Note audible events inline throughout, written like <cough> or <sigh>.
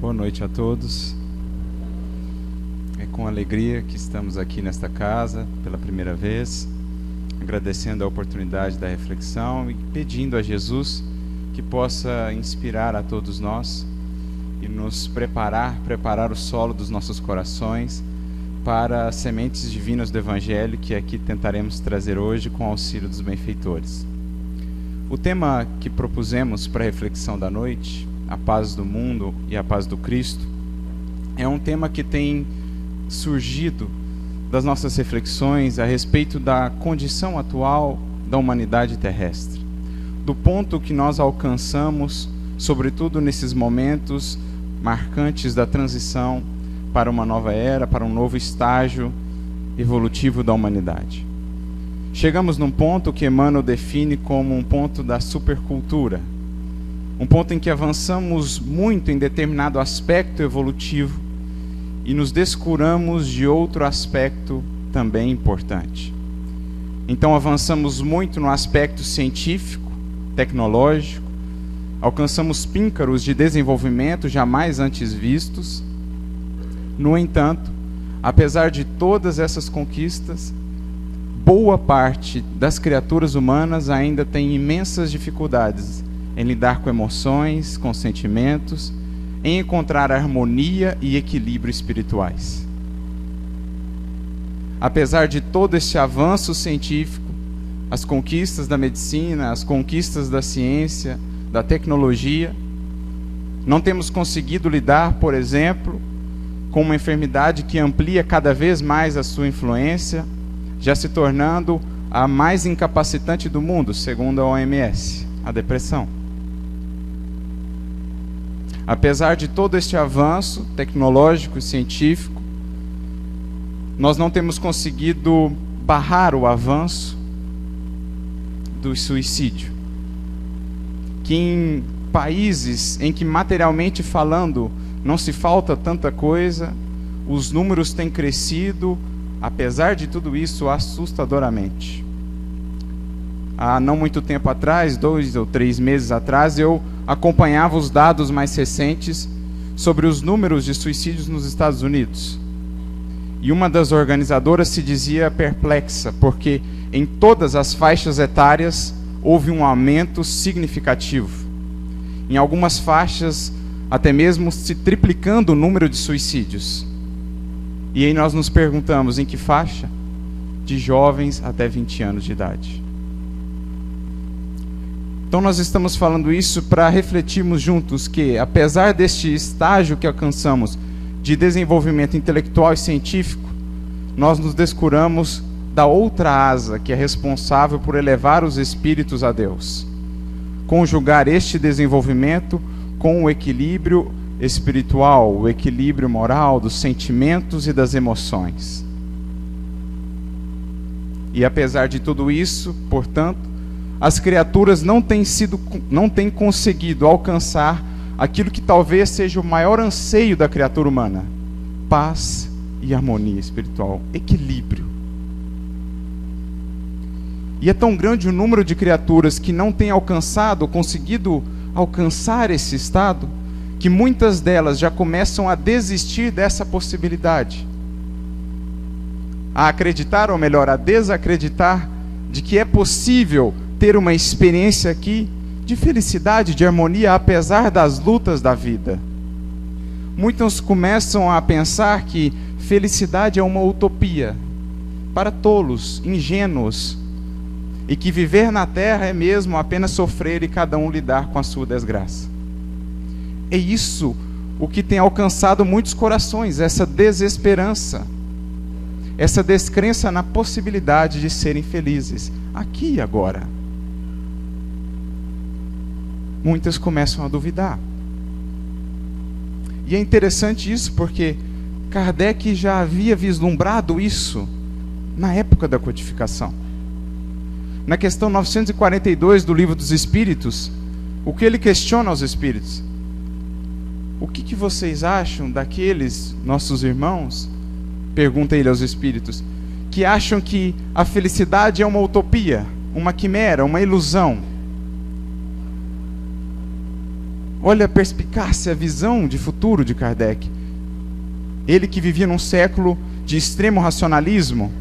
Boa noite a todos. É com alegria que estamos aqui nesta casa pela primeira vez, agradecendo a oportunidade da reflexão e pedindo a Jesus que possa inspirar a todos nós e nos preparar, preparar o solo dos nossos corações para as sementes divinas do Evangelho que aqui tentaremos trazer hoje com o auxílio dos benfeitores. O tema que propusemos para a reflexão da noite, a paz do mundo e a paz do Cristo, é um tema que tem surgido das nossas reflexões a respeito da condição atual da humanidade terrestre, do ponto que nós alcançamos, sobretudo nesses momentos marcantes da transição para uma nova era, para um novo estágio evolutivo da humanidade. Chegamos num ponto que Emmanuel define como um ponto da supercultura, um ponto em que avançamos muito em determinado aspecto evolutivo e nos descuramos de outro aspecto também importante. Então avançamos muito no aspecto científico, tecnológico, alcançamos píncaros de desenvolvimento jamais antes vistos. No entanto, apesar de todas essas conquistas, boa parte das criaturas humanas ainda tem imensas dificuldades em lidar com emoções, com sentimentos, em encontrar harmonia e equilíbrio espirituais. Apesar de todo este avanço científico, as conquistas da medicina, as conquistas da ciência, da tecnologia, não temos conseguido lidar, por exemplo, com uma enfermidade que amplia cada vez mais a sua influência, já se tornando a mais incapacitante do mundo, segundo a OMS, a depressão. Apesar de todo este avanço tecnológico e científico, nós não temos conseguido barrar o avanço do suicídio. Que em países em que materialmente falando não se falta tanta coisa, os números têm crescido, apesar de tudo isso, assustadoramente. Há não muito tempo atrás, dois ou três meses atrás, eu acompanhava os dados mais recentes sobre os números de suicídios nos Estados Unidos. E uma das organizadoras se dizia perplexa, porque em todas as faixas etárias houve um aumento significativo. Em algumas faixas, até mesmo se triplicando o número de suicídios. E aí nós nos perguntamos em que faixa? De jovens até 20 anos de idade. Então nós estamos falando isso para refletirmos juntos que, apesar deste estágio que alcançamos de desenvolvimento intelectual e científico, nós nos descuramos da outra asa que é responsável por elevar os espíritos a Deus. Conjugar este desenvolvimento com o equilíbrio espiritual, o equilíbrio moral dos sentimentos e das emoções. E apesar de tudo isso, portanto, as criaturas não têm sido não têm conseguido alcançar aquilo que talvez seja o maior anseio da criatura humana: paz e harmonia espiritual, equilíbrio. E é tão grande o número de criaturas que não têm alcançado, conseguido alcançar esse estado, que muitas delas já começam a desistir dessa possibilidade. A acreditar, ou melhor, a desacreditar de que é possível ter uma experiência aqui de felicidade, de harmonia, apesar das lutas da vida. Muitos começam a pensar que felicidade é uma utopia para tolos, ingênuos, e que viver na terra é mesmo apenas sofrer e cada um lidar com a sua desgraça. É isso o que tem alcançado muitos corações, essa desesperança, essa descrença na possibilidade de serem felizes, aqui e agora. Muitas começam a duvidar. E é interessante isso porque Kardec já havia vislumbrado isso na época da codificação. Na questão 942 do Livro dos Espíritos, o que ele questiona aos espíritos? O que, que vocês acham daqueles nossos irmãos? Pergunta ele aos espíritos, que acham que a felicidade é uma utopia, uma quimera, uma ilusão. Olha a perspicácia, a visão de futuro de Kardec. Ele que vivia num século de extremo racionalismo,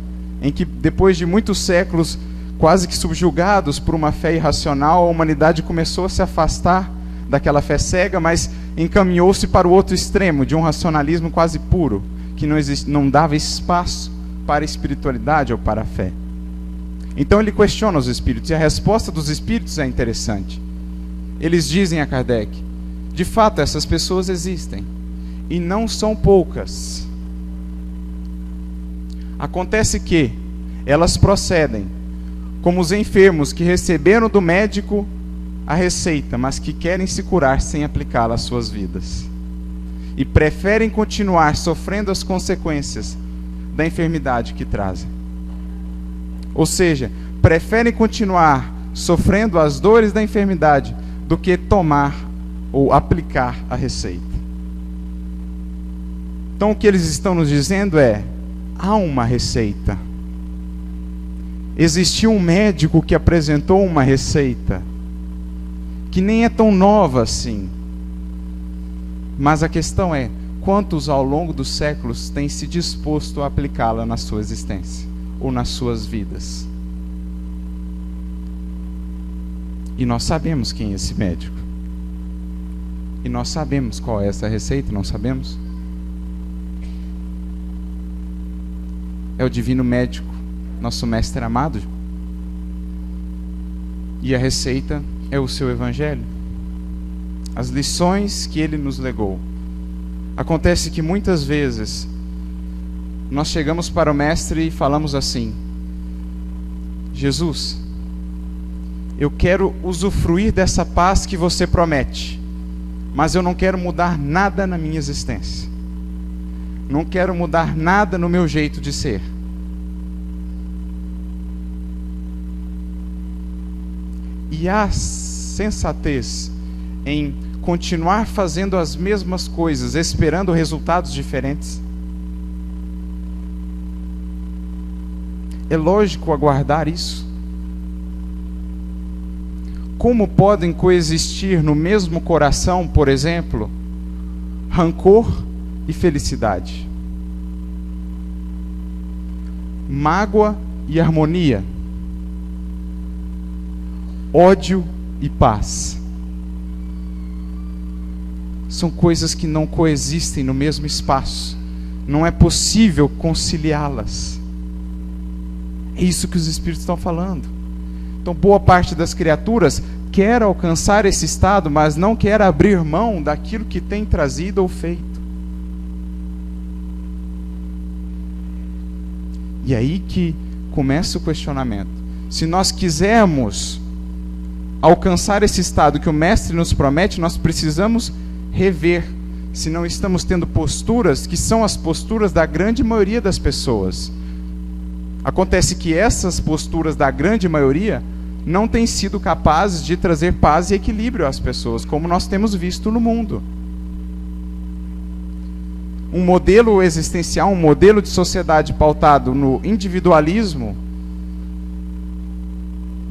em que depois de muitos séculos quase que subjugados por uma fé irracional, a humanidade começou a se afastar daquela fé cega, mas encaminhou-se para o outro extremo, de um racionalismo quase puro, que não, não dava espaço para a espiritualidade ou para a fé. Então ele questiona os espíritos, e a resposta dos espíritos é interessante. Eles dizem a Kardec: de fato, essas pessoas existem, e não são poucas. Acontece que elas procedem como os enfermos que receberam do médico a receita, mas que querem se curar sem aplicá-la às suas vidas. E preferem continuar sofrendo as consequências da enfermidade que trazem. Ou seja, preferem continuar sofrendo as dores da enfermidade do que tomar ou aplicar a receita. Então o que eles estão nos dizendo é: há uma receita. Existiu um médico que apresentou uma receita que nem é tão nova assim. Mas a questão é: quantos ao longo dos séculos têm se disposto a aplicá-la na sua existência ou nas suas vidas? E nós sabemos quem é esse médico. E nós sabemos qual é essa receita, não sabemos? É o divino médico, nosso mestre amado. E a receita é o seu evangelho. As lições que ele nos legou. Acontece que muitas vezes nós chegamos para o Mestre e falamos assim: Jesus, eu quero usufruir dessa paz que você promete, mas eu não quero mudar nada na minha existência. Não quero mudar nada no meu jeito de ser. E a sensatez em continuar fazendo as mesmas coisas, esperando resultados diferentes? É lógico aguardar isso? Como podem coexistir no mesmo coração, por exemplo, rancor e felicidade? Mágoa e harmonia? Ódio e paz? são coisas que não coexistem no mesmo espaço. Não é possível conciliá-las. É isso que os espíritos estão falando. Então, boa parte das criaturas quer alcançar esse estado, mas não quer abrir mão daquilo que tem trazido ou feito. E aí que começa o questionamento. Se nós quisermos alcançar esse estado que o Mestre nos promete, nós precisamos rever se não estamos tendo posturas que são as posturas da grande maioria das pessoas. Acontece que essas posturas da grande maioria não têm sido capazes de trazer paz e equilíbrio às pessoas, como nós temos visto no mundo. Um modelo existencial, um modelo de sociedade pautado no individualismo,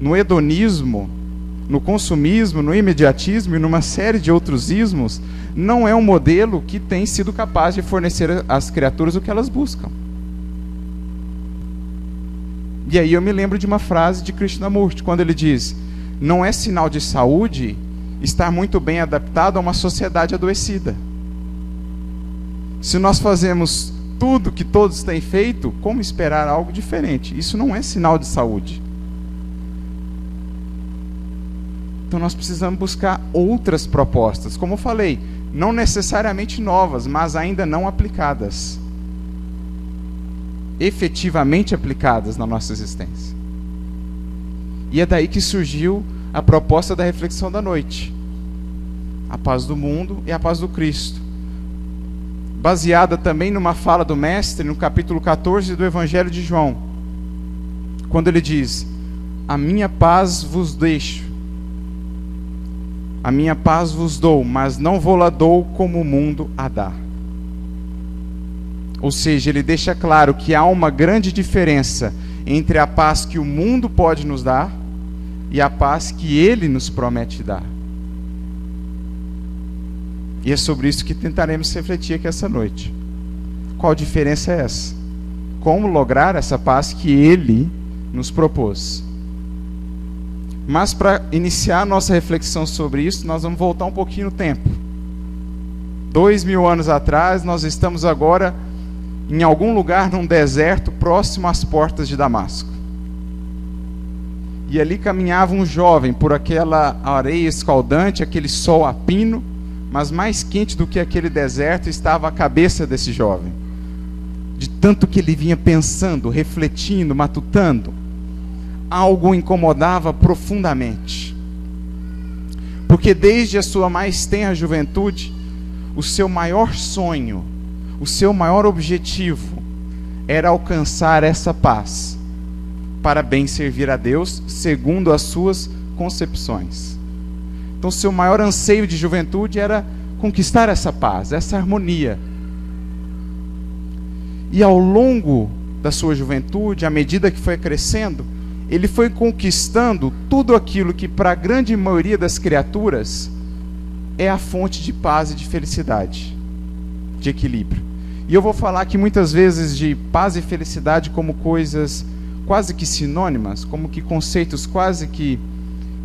no hedonismo, no consumismo, no imediatismo e numa série de outros ismos, não é um modelo que tem sido capaz de fornecer às criaturas o que elas buscam. E aí eu me lembro de uma frase de Krishnamurti, quando ele diz: Não é sinal de saúde estar muito bem adaptado a uma sociedade adoecida. Se nós fazemos tudo que todos têm feito, como esperar algo diferente? Isso não é sinal de saúde. Então nós precisamos buscar outras propostas. Como eu falei, não necessariamente novas, mas ainda não aplicadas. Efetivamente aplicadas na nossa existência. E é daí que surgiu a proposta da reflexão da noite. A paz do mundo e a paz do Cristo. Baseada também numa fala do Mestre no capítulo 14 do Evangelho de João. Quando ele diz: A minha paz vos deixo a minha paz vos dou, mas não vou-la dou como o mundo a dá. Ou seja, ele deixa claro que há uma grande diferença entre a paz que o mundo pode nos dar e a paz que ele nos promete dar. E é sobre isso que tentaremos refletir aqui essa noite. Qual diferença é essa? Como lograr essa paz que ele nos propôs? Mas para iniciar nossa reflexão sobre isso, nós vamos voltar um pouquinho no tempo. Dois mil anos atrás, nós estamos agora em algum lugar num deserto próximo às portas de Damasco. E ali caminhava um jovem por aquela areia escaldante, aquele sol a pino, mas mais quente do que aquele deserto estava a cabeça desse jovem. De tanto que ele vinha pensando, refletindo, matutando, algo o incomodava profundamente. Porque desde a sua mais tenra juventude, o seu maior sonho, o seu maior objetivo era alcançar essa paz para bem servir a Deus segundo as suas concepções. Então, seu maior anseio de juventude era conquistar essa paz, essa harmonia. E ao longo da sua juventude, à medida que foi crescendo, ele foi conquistando tudo aquilo que, para a grande maioria das criaturas, é a fonte de paz e de felicidade, de equilíbrio. E eu vou falar aqui muitas vezes de paz e felicidade como coisas quase que sinônimas, como que conceitos quase que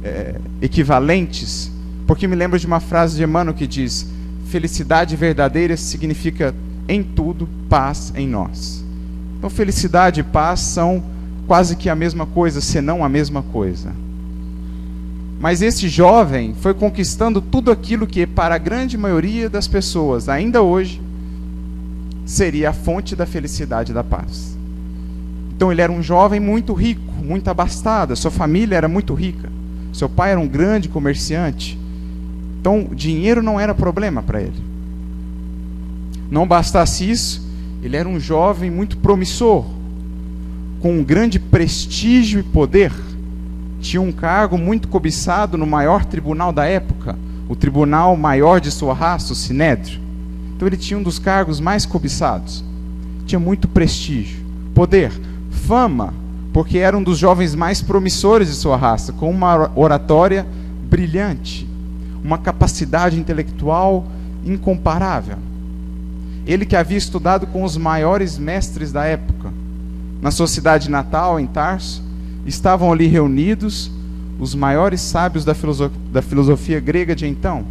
é, equivalentes, porque me lembro de uma frase de Emmanuel que diz: felicidade verdadeira significa em tudo paz em nós. Então, felicidade e paz são quase que a mesma coisa, senão a mesma coisa. Mas esse jovem foi conquistando tudo aquilo que, para a grande maioria das pessoas, ainda hoje, seria a fonte da felicidade e da paz. Então ele era um jovem muito rico, muito abastado, sua família era muito rica. Seu pai era um grande comerciante. Então, dinheiro não era problema para ele. Não bastasse isso, ele era um jovem muito promissor, com um grande prestígio e poder. Tinha um cargo muito cobiçado no maior tribunal da época, o tribunal maior de sua raça, o Sinédrio. Então ele tinha um dos cargos mais cobiçados. Tinha muito prestígio, poder fama, porque era um dos jovens mais promissores de sua raça, com uma oratória brilhante, uma capacidade intelectual incomparável. Ele que havia estudado com os maiores mestres da época, na sua cidade natal, em Tarso, estavam ali reunidos os maiores sábios da, da filosofia grega de então,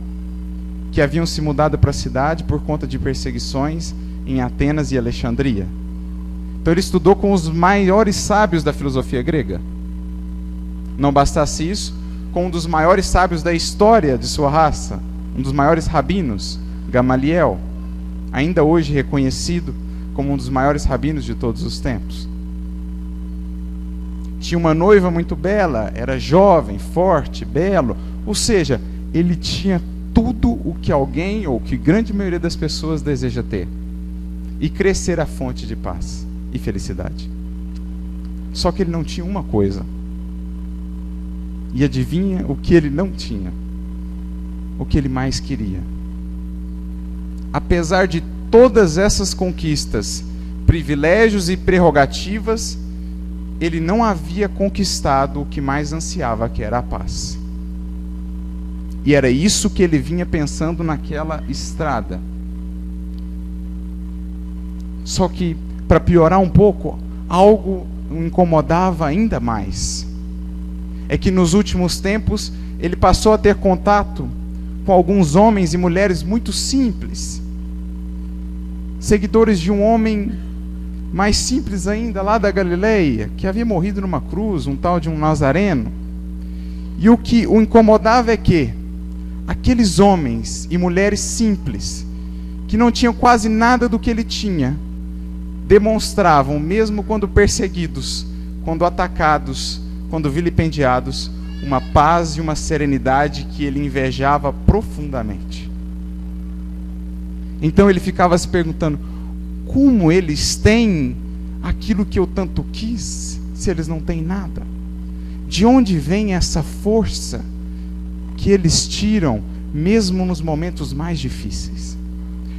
que haviam se mudado para a cidade por conta de perseguições em Atenas e Alexandria. Então ele estudou com os maiores sábios da filosofia grega. Não bastasse isso, com um dos maiores sábios da história de sua raça, um dos maiores rabinos, Gamaliel, ainda hoje reconhecido como um dos maiores rabinos de todos os tempos. Tinha uma noiva muito bela, era jovem, forte, belo, ou seja, ele tinha tudo o que alguém ou que grande maioria das pessoas deseja ter e crescer a fonte de paz e felicidade. Só que ele não tinha uma coisa. E adivinha o que ele não tinha? O que ele mais queria. Apesar de todas essas conquistas, privilégios e prerrogativas, ele não havia conquistado o que mais ansiava, que era a paz. E era isso que ele vinha pensando naquela estrada. Só que para piorar um pouco, algo o incomodava ainda mais. É que nos últimos tempos ele passou a ter contato com alguns homens e mulheres muito simples, seguidores de um homem mais simples ainda, lá da Galileia, que havia morrido numa cruz, um tal de um Nazareno. E o que o incomodava é que aqueles homens e mulheres simples, que não tinham quase nada do que ele tinha, demonstravam, mesmo quando perseguidos, quando atacados, quando vilipendiados, uma paz e uma serenidade que ele invejava profundamente. Então ele ficava se perguntando: como eles têm aquilo que eu tanto quis, se eles não têm nada? De onde vem essa força que eles tiram, mesmo nos momentos mais difíceis?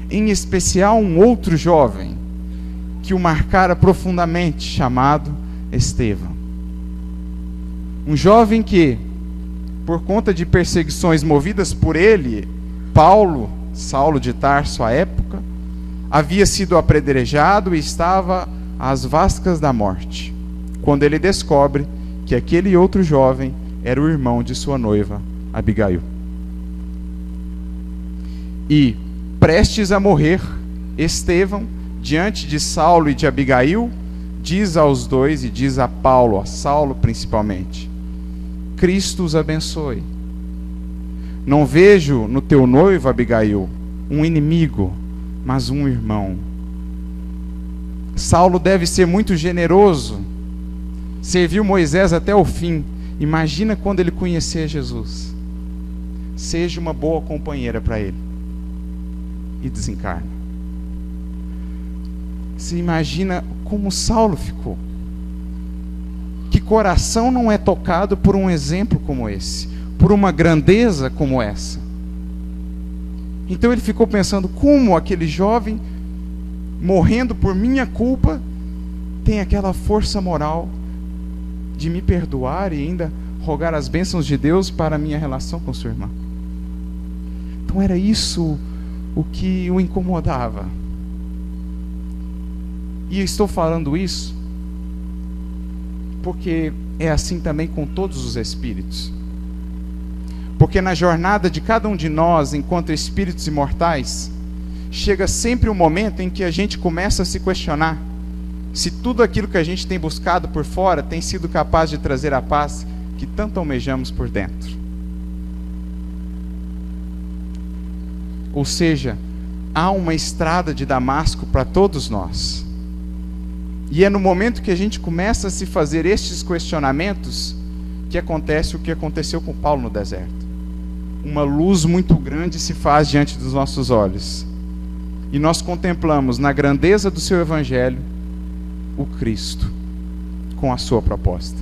Em especial, um outro jovem que o marcara profundamente, chamado Estevão. Um jovem que, por conta de perseguições movidas por ele, Paulo, Saulo de Tarso à época, havia sido apredrejado e estava às vascas da morte, quando ele descobre que aquele outro jovem era o irmão de sua noiva, Abigail. E, prestes a morrer, Estevão, diante de Saulo e de Abigail, diz aos dois e diz a Paulo, a Saulo principalmente: Cristo os abençoe. Não vejo no teu noivo, Abigail, um inimigo, mas um irmão. Saulo deve ser muito generoso, serviu Moisés até o fim. Imagina quando ele conhecer Jesus. Seja uma boa companheira para ele. E desencarna. Você imagina como Saulo ficou. Que coração não é tocado por um exemplo como esse, por uma grandeza como essa. Então ele ficou pensando como aquele jovem morrendo por minha culpa tem aquela força moral de me perdoar e ainda rogar as bênçãos de Deus para a minha relação com sua irmã. Então era isso o que o incomodava. E estou falando isso porque é assim também com todos os espíritos. Porque na jornada de cada um de nós, enquanto espíritos imortais, chega sempre um momento em que a gente começa a se questionar se tudo aquilo que a gente tem buscado por fora tem sido capaz de trazer a paz que tanto almejamos por dentro. Ou seja, há uma estrada de Damasco para todos nós. E é no momento que a gente começa a se fazer estes questionamentos que acontece o que aconteceu com Paulo no deserto. Uma luz muito grande se faz diante dos nossos olhos. E nós contemplamos na grandeza do seu evangelho o Cristo com a sua proposta.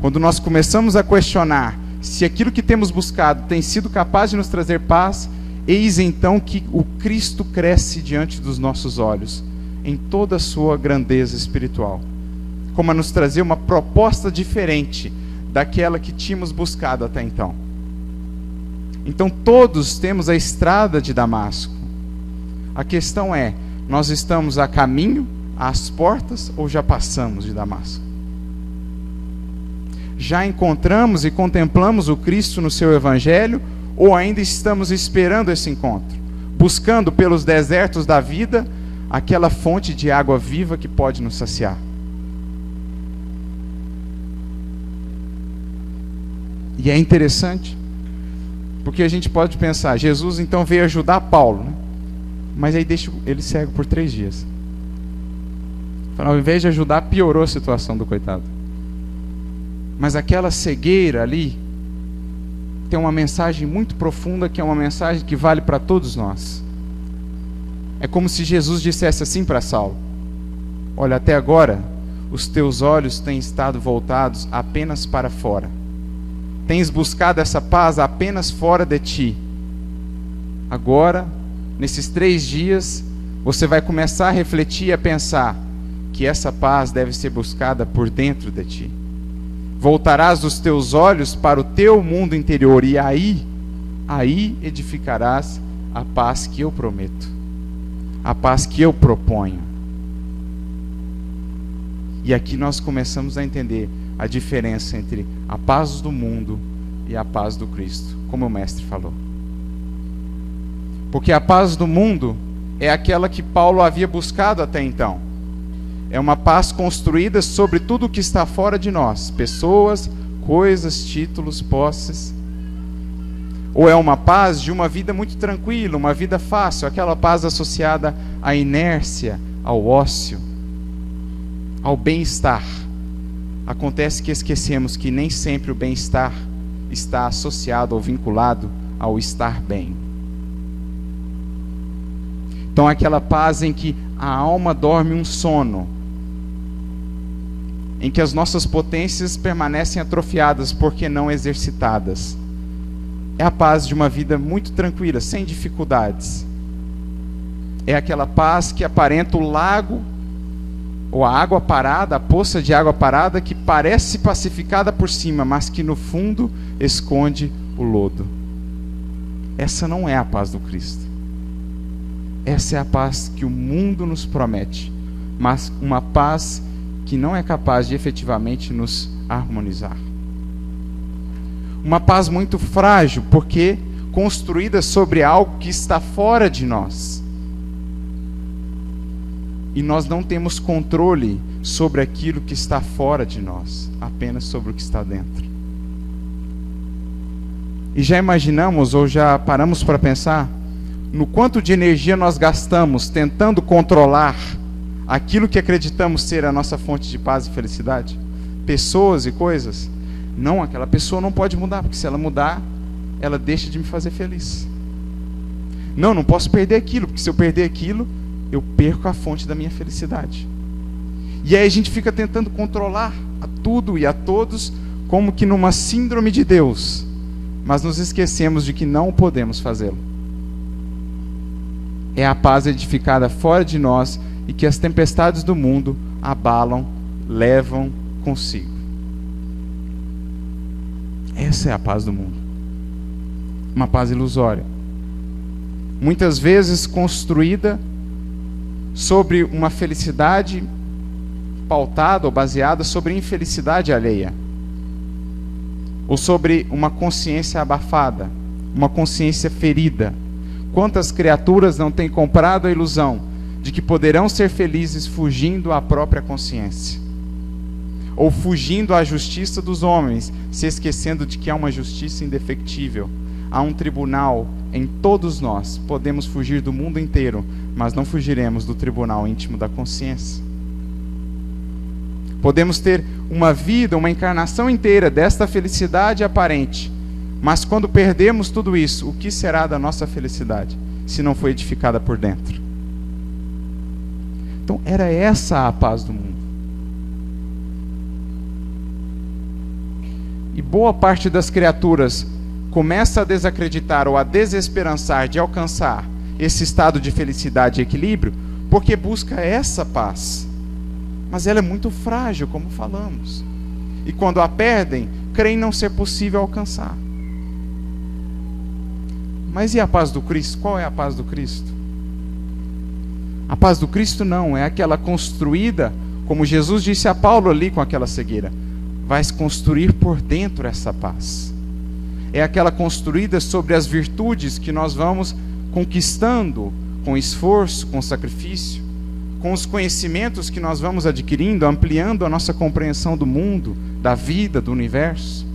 Quando nós começamos a questionar se aquilo que temos buscado tem sido capaz de nos trazer paz, eis então que o Cristo cresce diante dos nossos olhos em toda a sua grandeza espiritual, como a nos trazer uma proposta diferente daquela que tínhamos buscado até então. Então todos temos a estrada de Damasco. A questão é: nós estamos a caminho, às portas ou já passamos de Damasco? Já encontramos e contemplamos o Cristo no seu evangelho ou ainda estamos esperando esse encontro, buscando pelos desertos da vida aquela fonte de água viva que pode nos saciar. E é interessante, porque a gente pode pensar, Jesus então veio ajudar Paulo, né? mas aí deixa ele cego por três dias. Ao invés de ajudar, piorou a situação do coitado. Mas aquela cegueira ali tem uma mensagem muito profunda que é uma mensagem que vale para todos nós. É como se Jesus dissesse assim para Saulo: Olha, até agora os teus olhos têm estado voltados apenas para fora. Tens buscado essa paz apenas fora de ti. Agora, nesses três dias, você vai começar a refletir e a pensar que essa paz deve ser buscada por dentro de ti. Voltarás os teus olhos para o teu mundo interior e aí, aí edificarás a paz que eu prometo a paz que eu proponho. E aqui nós começamos a entender a diferença entre a paz do mundo e a paz do Cristo, como o mestre falou. Porque a paz do mundo é aquela que Paulo havia buscado até então. É uma paz construída sobre tudo o que está fora de nós: pessoas, coisas, títulos, posses. Ou é uma paz de uma vida muito tranquila, uma vida fácil, aquela paz associada à inércia, ao ócio, ao bem-estar. Acontece que esquecemos que nem sempre o bem-estar está associado ou vinculado ao estar bem. Então, aquela paz em que a alma dorme um sono, em que as nossas potências permanecem atrofiadas porque não exercitadas é a paz de uma vida muito tranquila, sem dificuldades. É aquela paz que aparenta o lago, ou a água parada, a poça de água parada, que parece pacificada por cima, mas que no fundo esconde o lodo. essa não é a paz do Cristo. Essa é a paz que o mundo nos promete, mas uma paz que não é capaz de efetivamente nos harmonizar. Uma paz muito frágil, porque construída sobre algo que está fora de nós. E nós não temos controle sobre aquilo que está fora de nós, apenas sobre o que está dentro. E já imaginamos ou já paramos para pensar no quanto de energia nós gastamos tentando controlar aquilo que acreditamos ser a nossa fonte de paz e felicidade? Pessoas e coisas? Não, aquela pessoa não pode mudar, porque se ela mudar, ela deixa de me fazer feliz. Não, não posso perder aquilo, porque se eu perder aquilo, eu perco a fonte da minha felicidade. E aí a gente fica tentando controlar a tudo e a todos, como que numa síndrome de Deus, mas nos esquecemos de que não podemos fazê-lo. É a paz edificada fora de nós e que as tempestades do mundo abalam, levam consigo. Essa é a paz do mundo. Uma paz ilusória. Muitas vezes construída sobre uma felicidade pautada ou baseada sobre infelicidade alheia. Ou sobre uma consciência abafada, uma consciência ferida. Quantas criaturas não têm comprado a ilusão de que poderão ser felizes fugindo à própria consciência? Ou fugindo à justiça dos homens, se esquecendo de que há uma justiça indefectível, há um tribunal em todos nós. Podemos fugir do mundo inteiro, mas não fugiremos do tribunal íntimo da consciência. Podemos ter uma vida, uma encarnação inteira desta felicidade aparente, mas quando perdemos tudo isso, o que será da nossa felicidade se não foi edificada por dentro? Então, era essa a paz do mundo. E boa parte das criaturas começa a desacreditar ou a desesperançar de alcançar esse estado de felicidade e equilíbrio porque busca essa paz. Mas ela é muito frágil, como falamos. E quando a perdem, creem não ser possível alcançar. Mas e a paz do Cristo? Qual é a paz do Cristo? A paz do Cristo não, é aquela construída, como Jesus disse a Paulo ali com aquela cegueira vai construir por dentro essa paz. É aquela construída sobre as virtudes que nós vamos conquistando com esforço, com sacrifício, com os conhecimentos que nós vamos adquirindo, ampliando a nossa compreensão do mundo, da vida, do universo.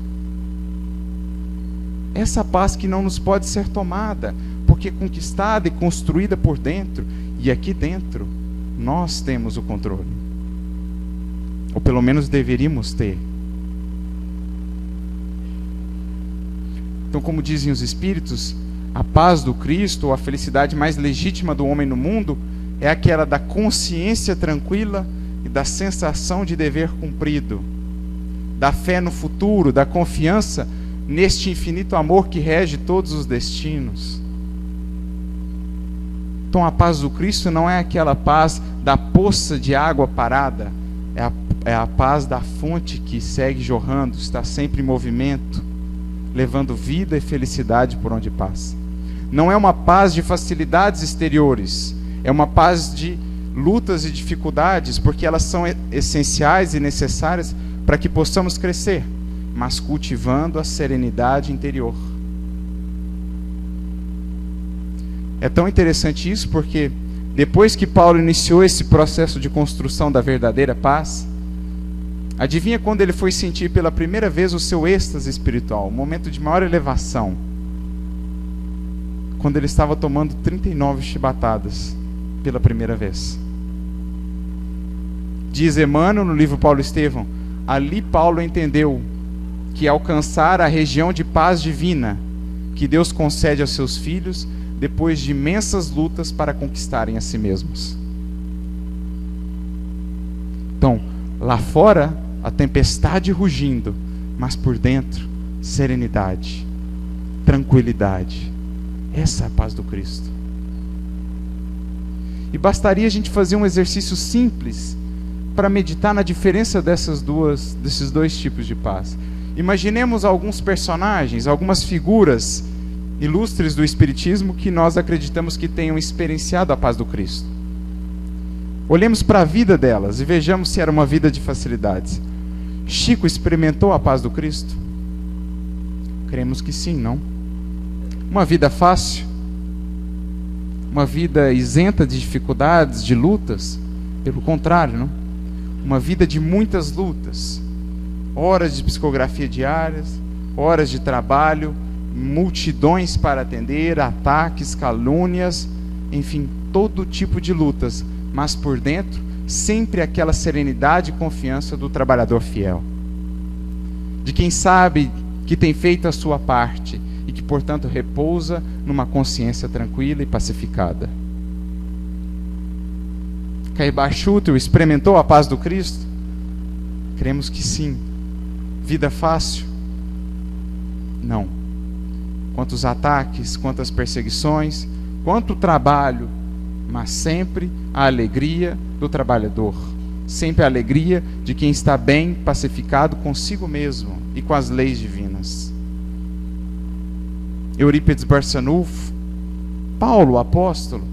Essa paz que não nos pode ser tomada, porque é conquistada e construída por dentro, e aqui dentro nós temos o controle. Ou pelo menos deveríamos ter. Então, como dizem os espíritos, a paz do Cristo, ou a felicidade mais legítima do homem no mundo, é aquela da consciência tranquila e da sensação de dever cumprido, da fé no futuro, da confiança neste infinito amor que rege todos os destinos. Então, a paz do Cristo não é aquela paz da poça de água parada, é a, é a paz da fonte que segue jorrando, está sempre em movimento levando vida e felicidade por onde passa. Não é uma paz de facilidades exteriores, é uma paz de lutas e dificuldades, porque elas são essenciais e necessárias para que possamos crescer, mas cultivando a serenidade interior. É tão interessante isso porque depois que Paulo iniciou esse processo de construção da verdadeira paz, Adivinha quando ele foi sentir pela primeira vez o seu êxtase espiritual, o momento de maior elevação? Quando ele estava tomando 39 chibatadas pela primeira vez. Diz Emmanuel no livro Paulo Estevão, ali Paulo entendeu que alcançar a região de paz divina que Deus concede aos seus filhos depois de imensas lutas para conquistarem a si mesmos. Então, lá fora a tempestade rugindo, mas por dentro, serenidade, tranquilidade. Essa é a paz do Cristo. E bastaria a gente fazer um exercício simples para meditar na diferença dessas duas, desses dois tipos de paz. Imaginemos alguns personagens, algumas figuras ilustres do Espiritismo que nós acreditamos que tenham experienciado a paz do Cristo. Olhemos para a vida delas e vejamos se era uma vida de facilidades. Chico experimentou a paz do Cristo? Cremos que sim, não? Uma vida fácil? Uma vida isenta de dificuldades, de lutas? Pelo contrário, não? Uma vida de muitas lutas. Horas de psicografia diárias, horas de trabalho, multidões para atender, ataques, calúnias, enfim, todo tipo de lutas, mas por dentro, sempre aquela serenidade e confiança do trabalhador fiel. De quem sabe que tem feito a sua parte e que, portanto, repousa numa consciência tranquila e pacificada. Caibar Schutel experimentou a paz do Cristo? Cremos que sim. Vida fácil? Não. Quantos ataques, quantas perseguições, quanto trabalho, mas sempre a alegria do trabalhador, sempre a alegria de quem está bem pacificado consigo mesmo e com as leis divinas. Eurípides Barçanufo, Paulo, apóstolo,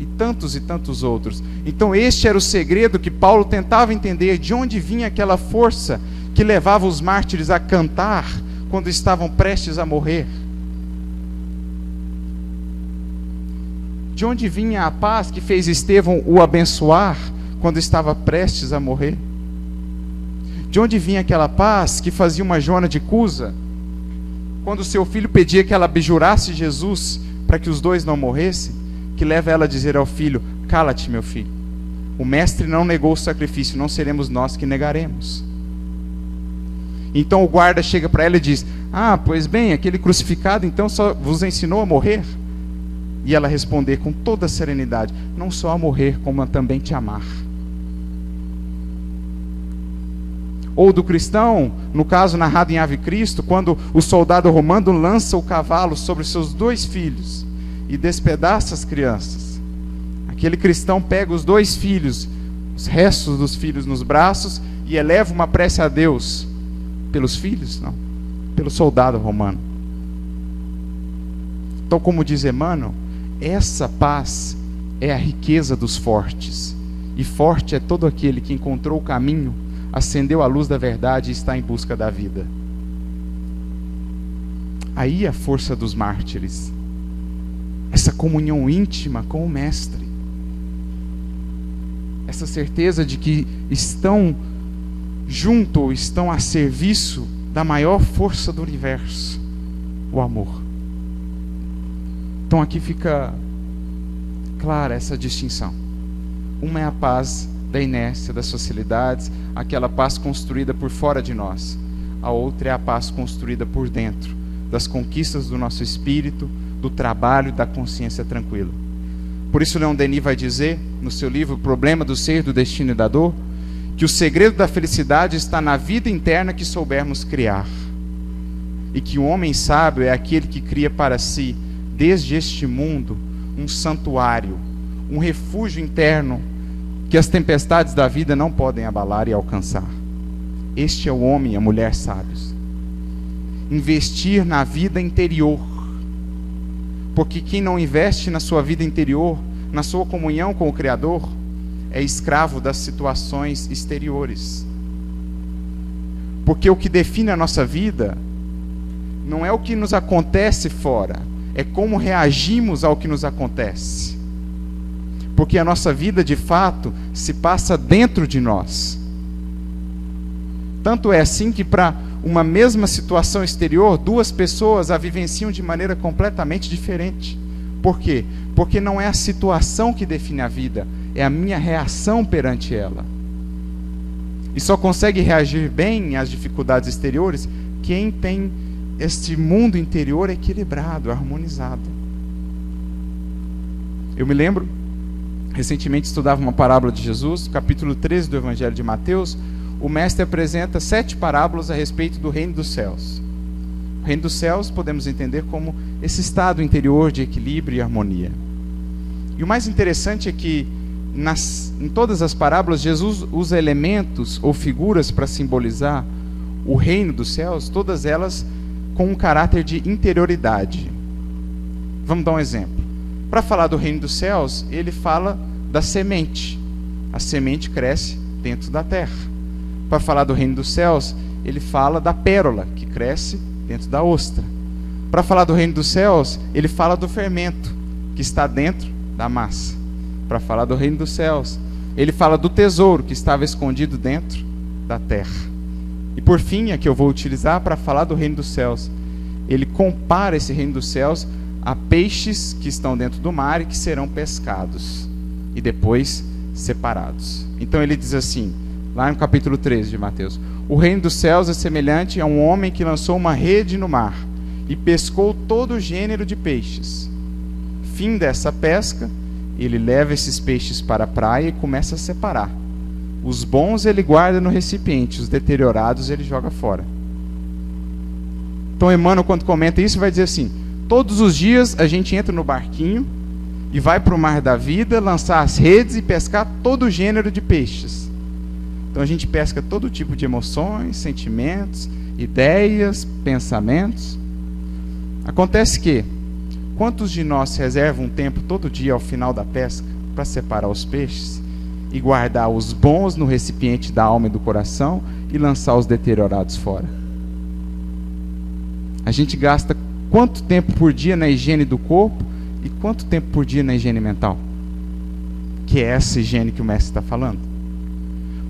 e tantos e tantos outros. Então, este era o segredo que Paulo tentava entender de onde vinha aquela força que levava os mártires a cantar quando estavam prestes a morrer. De onde vinha a paz que fez Estevão o abençoar quando estava prestes a morrer? De onde vinha aquela paz que fazia uma Joana de Cusa quando seu filho pedia que ela abjurasse Jesus para que os dois não morressem? Que leva ela a dizer ao filho: Cala-te, meu filho. O mestre não negou o sacrifício, não seremos nós que negaremos. Então o guarda chega para ela e diz: Ah, pois bem, aquele crucificado então só vos ensinou a morrer? E ela responder com toda serenidade: Não só a morrer, como a também te amar. Ou do cristão, no caso narrado em Ave Cristo, quando o soldado romano lança o cavalo sobre seus dois filhos e despedaça as crianças. Aquele cristão pega os dois filhos, os restos dos filhos nos braços e eleva uma prece a Deus pelos filhos, não, pelo soldado romano. Então, como diz Emmanuel, essa paz é a riqueza dos fortes. E forte é todo aquele que encontrou o caminho, acendeu a luz da verdade e está em busca da vida. Aí a força dos mártires, essa comunhão íntima com o Mestre, essa certeza de que estão junto ou estão a serviço da maior força do universo, o amor. Então aqui fica clara essa distinção. Uma é a paz da inércia, das facilidades, aquela paz construída por fora de nós. A outra é a paz construída por dentro, das conquistas do nosso espírito, do trabalho, da consciência tranquila. Por isso Leon Denis vai dizer no seu livro O Problema do Ser, do Destino e da Dor, que o segredo da felicidade está na vida interna que soubermos criar. E que o homem sábio é aquele que cria para si, desde este mundo, um santuário, um refúgio interno que as tempestades da vida não podem abalar e alcançar. Este é o homem e a mulher sábios. Investir na vida interior. Porque quem não investe na sua vida interior, na sua comunhão com o Criador, é escravo das situações exteriores. Porque o que define a nossa vida não é o que nos acontece fora, é como reagimos ao que nos acontece. Porque a nossa vida, de fato, se passa dentro de nós. Tanto é assim que, para uma mesma situação exterior, duas pessoas a vivenciam de maneira completamente diferente. Por quê? Porque não é a situação que define a vida, é a minha reação perante ela. E só consegue reagir bem às dificuldades exteriores quem tem este mundo interior equilibrado, harmonizado. Eu me lembro, recentemente estudava uma parábola de Jesus, capítulo 13 do Evangelho de Mateus. O mestre apresenta sete parábolas a respeito do reino dos céus. O reino dos céus podemos entender como esse estado interior de equilíbrio e harmonia. E o mais interessante é que nas, em todas as parábolas, Jesus usa elementos ou figuras para simbolizar o reino dos céus, todas elas com um caráter de interioridade. Vamos dar um exemplo. Para falar do reino dos céus, ele fala da semente. A semente cresce dentro da terra. Para falar do reino dos céus, ele fala da pérola, que cresce dentro da ostra. Para falar do reino dos céus, ele fala do fermento, que está dentro da massa. Para falar do reino dos céus, ele fala do tesouro que estava escondido dentro da terra. E por fim, a que eu vou utilizar para falar do reino dos céus, ele compara esse reino dos céus a peixes que estão dentro do mar e que serão pescados e depois separados. Então ele diz assim, lá no capítulo 13 de Mateus: O reino dos céus é semelhante a um homem que lançou uma rede no mar e pescou todo o gênero de peixes. Fim dessa pesca, ele leva esses peixes para a praia e começa a separar. Os bons ele guarda no recipiente, os deteriorados ele joga fora. Então Emmanuel, quando comenta isso, vai dizer assim: todos os dias a gente entra no barquinho e vai para o mar da vida lançar as redes e pescar todo gênero de peixes. Então a gente pesca todo tipo de emoções, sentimentos, ideias, pensamentos. Acontece que, quantos de nós reservam um tempo todo dia ao final da pesca para separar os peixes e guardar os bons no recipiente da alma e do coração e lançar os deteriorados fora? A gente gasta quanto tempo por dia na higiene do corpo e quanto tempo por dia na higiene mental? Que é essa higiene que o mestre está falando.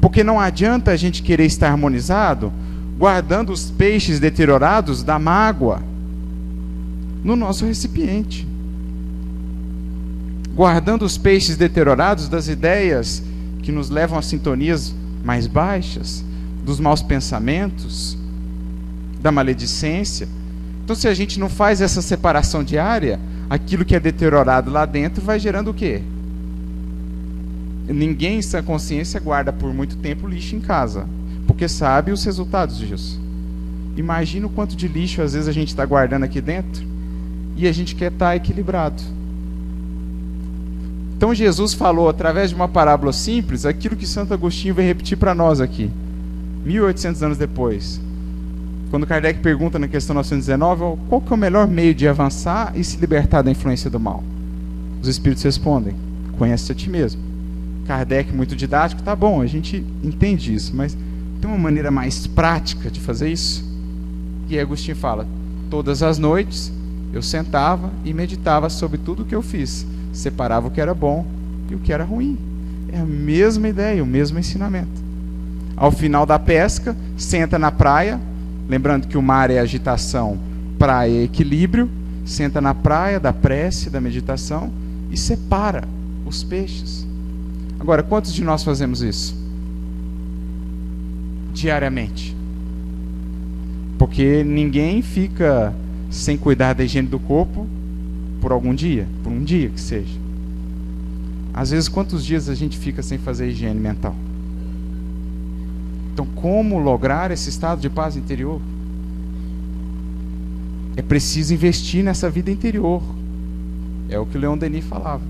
Porque não adianta a gente querer estar harmonizado guardando os peixes deteriorados da mágoa no nosso recipiente. Guardando os peixes deteriorados das ideias que nos levam a sintonias mais baixas, dos maus pensamentos, da maledicência. Então, se a gente não faz essa separação diária, aquilo que é deteriorado lá dentro vai gerando o quê? Ninguém em sã consciência guarda por muito tempo lixo em casa, porque sabe os resultados disso. Imagina o quanto de lixo às vezes a gente está guardando aqui dentro e a gente quer estar tá equilibrado. Então Jesus falou através de uma parábola simples aquilo que Santo Agostinho vai repetir para nós aqui, 1800 anos depois. Quando Kardec pergunta na questão 919 qual que é o melhor meio de avançar e se libertar da influência do mal, os espíritos respondem: conhece a ti mesmo. Kardec, muito didático, tá bom, a gente entende isso, mas tem uma maneira mais prática de fazer isso? E Agostinho fala: todas as noites eu sentava e meditava sobre tudo o que eu fiz, separava o que era bom e o que era ruim. É a mesma ideia, o mesmo ensinamento. Ao final da pesca, senta na praia, lembrando que o mar é agitação, praia é equilíbrio, senta na praia da prece, da meditação e separa os peixes. Agora, quantos de nós fazemos isso? Diariamente. Porque ninguém fica sem cuidar da higiene do corpo por algum dia, por um dia que seja. Às vezes, quantos dias a gente fica sem fazer higiene mental? Então, como lograr esse estado de paz interior? É preciso investir nessa vida interior. É o que o Leon Denis falava.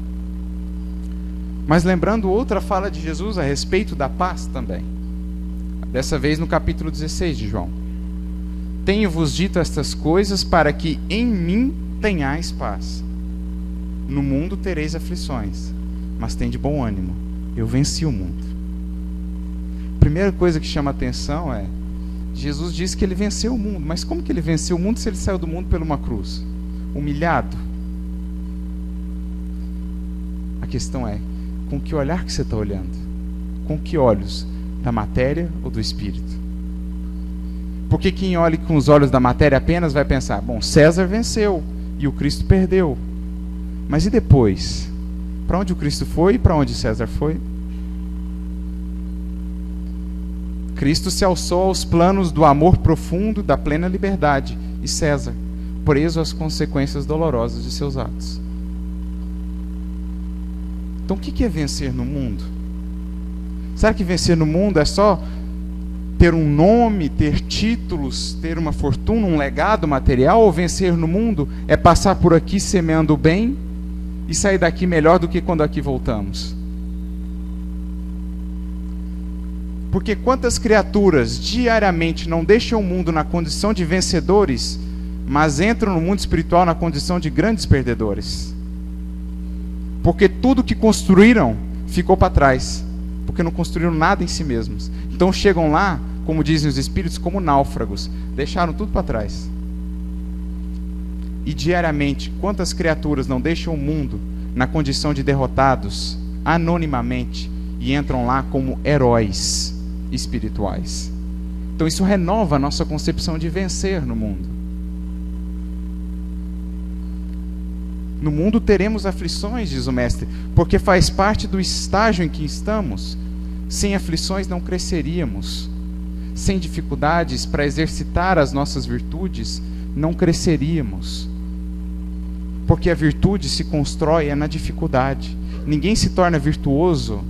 Mas lembrando outra fala de Jesus a respeito da paz também. Dessa vez no capítulo 16 de João. Tenho-vos dito estas coisas para que em mim tenhais paz. No mundo tereis aflições, mas tem de bom ânimo. Eu venci o mundo. Primeira coisa que chama atenção é Jesus disse que ele venceu o mundo, mas como que ele venceu o mundo se ele saiu do mundo por uma cruz? Humilhado. A questão é, com que olhar que você está olhando? Com que olhos? Da matéria ou do espírito? Porque quem olha com os olhos da matéria apenas vai pensar: bom, César venceu e o Cristo perdeu. Mas e depois? Para onde o Cristo foi e para onde César foi? Cristo se alçou aos planos do amor profundo, da plena liberdade, e César, preso às consequências dolorosas de seus atos. Então, o que é vencer no mundo? Será que vencer no mundo é só ter um nome, ter títulos, ter uma fortuna, um legado material, ou vencer no mundo é passar por aqui semeando bem e sair daqui melhor do que quando aqui voltamos. Porque quantas criaturas diariamente não deixam o mundo na condição de vencedores mas entram no mundo espiritual na condição de grandes perdedores. Porque tudo que construíram ficou para trás, porque não construíram nada em si mesmos. Então chegam lá, como dizem os espíritos, como náufragos, deixaram tudo para trás. E diariamente, quantas criaturas não deixam o mundo na condição de derrotados, anonimamente, e entram lá como heróis espirituais? Então isso renova a nossa concepção de vencer no mundo. No mundo teremos aflições, diz o Mestre, porque faz parte do estágio em que estamos. Sem aflições não cresceríamos. Sem dificuldades para exercitar as nossas virtudes, não cresceríamos. Porque a virtude se constrói é na dificuldade. Ninguém se torna virtuoso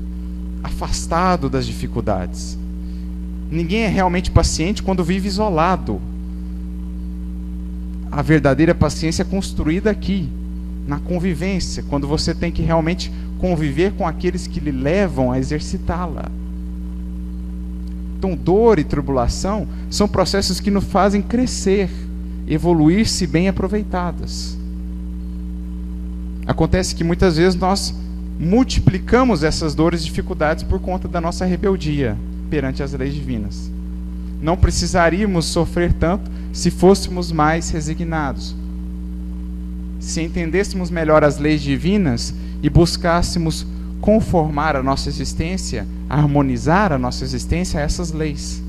afastado das dificuldades. Ninguém é realmente paciente quando vive isolado. A verdadeira paciência é construída aqui, na convivência, quando você tem que realmente conviver com aqueles que lhe levam a exercitá-la. Então, dor e tribulação são processos que nos fazem crescer, evoluir se bem aproveitadas. Acontece que muitas vezes nós multiplicamos essas dores e dificuldades por conta da nossa rebeldia perante as leis divinas. Não precisaríamos sofrer tanto se fôssemos mais resignados. Se entendêssemos melhor as leis divinas e buscássemos conformar a nossa existência, harmonizar a nossa existência a essas leis.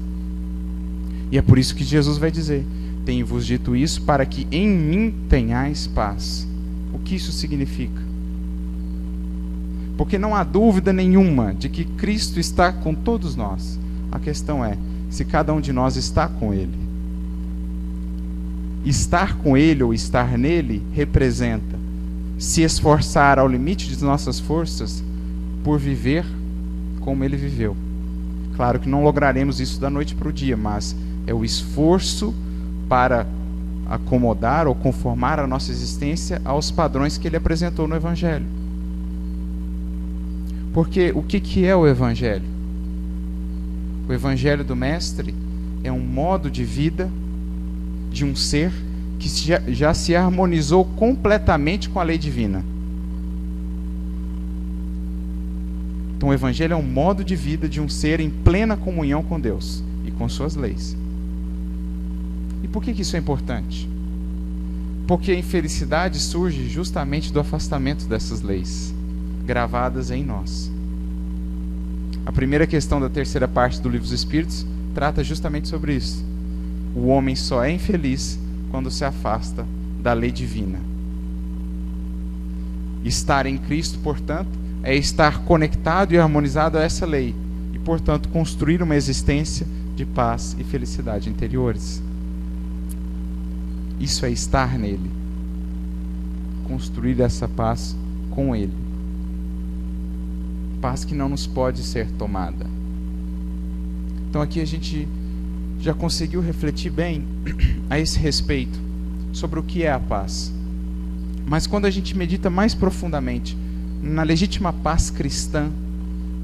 E é por isso que Jesus vai dizer: Tenho-vos dito isso para que em mim tenhais paz. O que isso significa? Porque não há dúvida nenhuma de que Cristo está com todos nós. A questão é se cada um de nós está com Ele. Estar com Ele ou estar nele representa se esforçar ao limite de nossas forças por viver como Ele viveu. Claro que não lograremos isso da noite para o dia, mas é o esforço para acomodar ou conformar a nossa existência aos padrões que Ele apresentou no Evangelho. Porque o que, que é o Evangelho? O Evangelho do Mestre é um modo de vida de um ser que já, já se harmonizou completamente com a lei divina. Então, o Evangelho é um modo de vida de um ser em plena comunhão com Deus e com suas leis. E por que, que isso é importante? Porque a infelicidade surge justamente do afastamento dessas leis gravadas em nós. A primeira questão da terceira parte do Livro dos Espíritos trata justamente sobre isso. O homem só é infeliz quando se afasta da lei divina. Estar em Cristo, portanto, é estar conectado e harmonizado a essa lei e, portanto, construir uma existência de paz e felicidade interiores. Isso é estar nele. Construir essa paz com ele paz que não nos pode ser tomada. Então aqui a gente já conseguiu refletir bem <clears throat> a esse respeito sobre o que é a paz. Mas quando a gente medita mais profundamente na legítima paz cristã,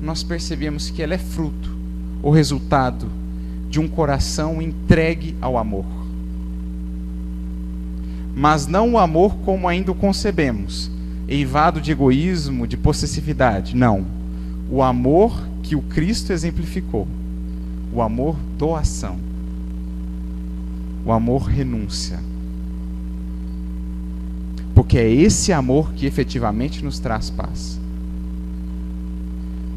nós percebemos que ela é fruto ou resultado de um coração entregue ao amor. Mas não o amor como ainda o concebemos, eivado de egoísmo, de possessividade. Não o amor que o Cristo exemplificou, o amor doação, o amor renúncia. Porque é esse amor que efetivamente nos traz paz.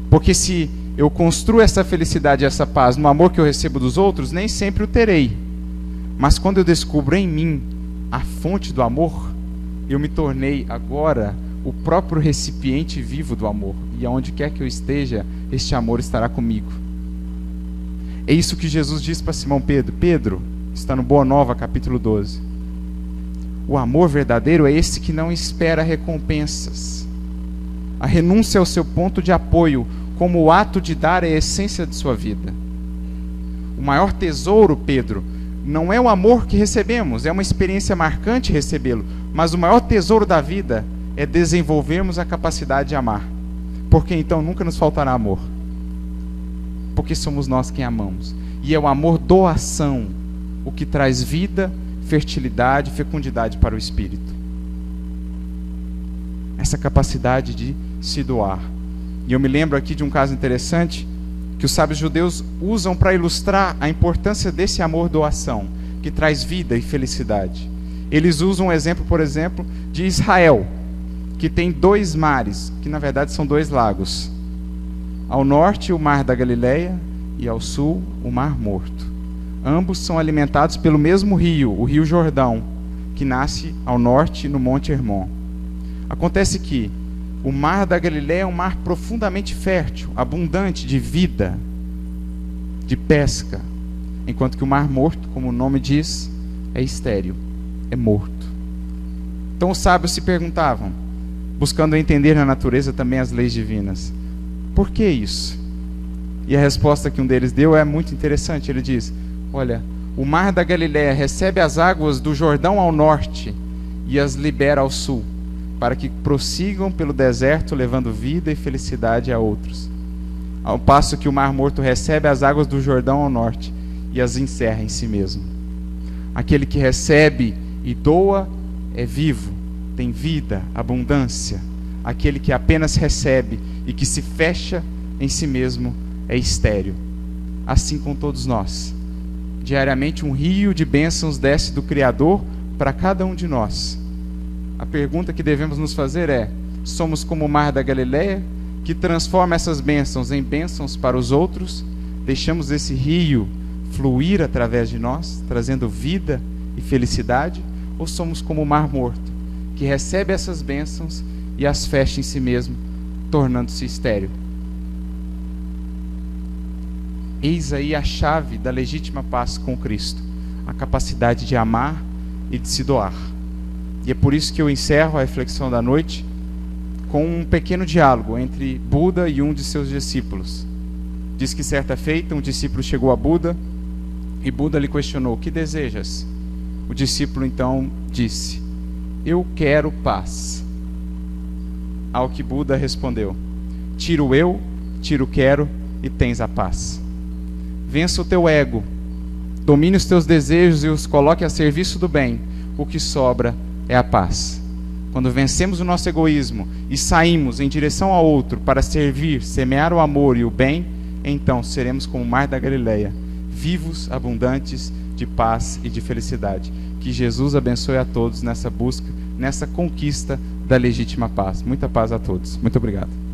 Porque se eu construo essa felicidade e essa paz no amor que eu recebo dos outros, nem sempre o terei. Mas quando eu descubro em mim a fonte do amor, eu me tornei agora o próprio recipiente vivo do amor. E aonde quer que eu esteja, este amor estará comigo. É isso que Jesus disse para Simão Pedro. Pedro, está no Boa Nova, capítulo 12. O amor verdadeiro é esse que não espera recompensas. A renúncia é o seu ponto de apoio, como o ato de dar é a essência de sua vida. O maior tesouro, Pedro, não é o amor que recebemos, é uma experiência marcante recebê-lo, mas o maior tesouro da vida é desenvolvermos a capacidade de amar. Porque então nunca nos faltará amor. Porque somos nós quem amamos. E é o amor doação o que traz vida, fertilidade, fecundidade para o espírito. Essa capacidade de se doar. E eu me lembro aqui de um caso interessante que os sábios judeus usam para ilustrar a importância desse amor doação, que traz vida e felicidade. Eles usam um exemplo, por exemplo, de Israel, que tem dois mares, que na verdade são dois lagos. Ao norte, o Mar da Galileia, e ao sul, o Mar Morto. Ambos são alimentados pelo mesmo rio, o Rio Jordão, que nasce ao norte no Monte Hermon. Acontece que o Mar da Galileia é um mar profundamente fértil, abundante de vida, de pesca, enquanto que o Mar Morto, como o nome diz, é estéril, é morto. Então os sábios se perguntavam, buscando entender na natureza também as leis divinas: por que isso? E a resposta que um deles deu é muito interessante. Ele diz: Olha, o mar da Galiléia recebe as águas do Jordão ao norte e as libera ao sul, para que prossigam pelo deserto, levando vida e felicidade a outros. Ao passo que o Mar Morto recebe as águas do Jordão ao norte e as encerra em si mesmo. Aquele que recebe e doa é vivo, tem vida, abundância. Aquele que apenas recebe e que se fecha em si mesmo é estéril. Assim com todos nós. Diariamente um rio de bênçãos desce do Criador para cada um de nós. A pergunta que devemos nos fazer é: somos como o mar da Galileia, que transforma essas bênçãos em bênçãos para os outros? Deixamos esse rio fluir através de nós, trazendo vida e felicidade? Ou somos como o mar morto, que recebe essas bênçãos e as fecha em si mesmo, tornando-se estéril? Eis aí a chave da legítima paz com Cristo, a capacidade de amar e de se doar. E é por isso que eu encerro a reflexão da noite com um pequeno diálogo entre Buda e um de seus discípulos. Diz que certa feita um discípulo chegou a Buda e Buda lhe questionou: "O que desejas?" O discípulo então disse: "Eu quero paz." Ao que Buda respondeu: "Tiro eu, tiro quero e tens a paz." Vença o teu ego. Domine os teus desejos e os coloque a serviço do bem. O que sobra é a paz. Quando vencemos o nosso egoísmo e saímos em direção ao outro para servir, semear o amor e o bem, então seremos como o mar da Galileia, vivos, abundantes de paz e de felicidade. Que Jesus abençoe a todos nessa busca, nessa conquista da legítima paz. Muita paz a todos. Muito obrigado.